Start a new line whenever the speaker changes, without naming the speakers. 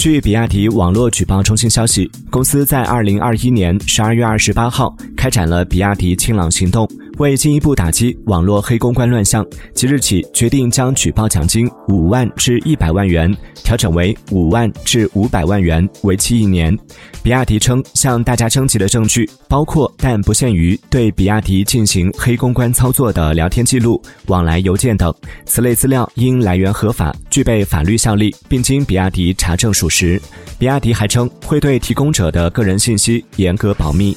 据比亚迪网络举报中心消息，公司在二零二一年十二月二十八号开展了比亚迪清朗行动。为进一步打击网络黑公关乱象，即日起决定将举报奖金五万至一百万元调整为五万至五百万元，为期一年。比亚迪称，向大家征集的证据包括但不限于对比亚迪进行黑公关操作的聊天记录、往来邮件等，此类资料应来源合法、具备法律效力，并经比亚迪查证属实。比亚迪还称，会对提供者的个人信息严格保密。